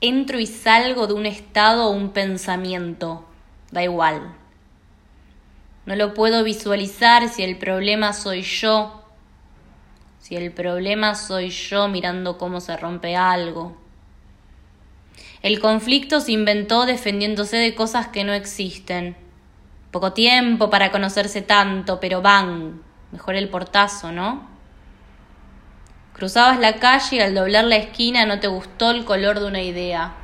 entro y salgo de un estado o un pensamiento, da igual. No lo puedo visualizar si el problema soy yo, si el problema soy yo mirando cómo se rompe algo. El conflicto se inventó defendiéndose de cosas que no existen. Poco tiempo para conocerse tanto, pero van, mejor el portazo, ¿no? Cruzabas la calle y al doblar la esquina no te gustó el color de una idea.